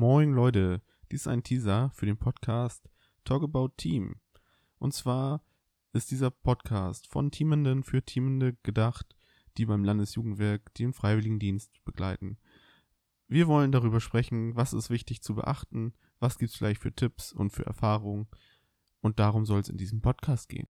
Moin Leute, dies ist ein Teaser für den Podcast Talk About Team. Und zwar ist dieser Podcast von Teamenden für Teamende gedacht, die beim Landesjugendwerk den Freiwilligendienst begleiten. Wir wollen darüber sprechen, was ist wichtig zu beachten, was gibt es vielleicht für Tipps und für Erfahrungen. Und darum soll es in diesem Podcast gehen.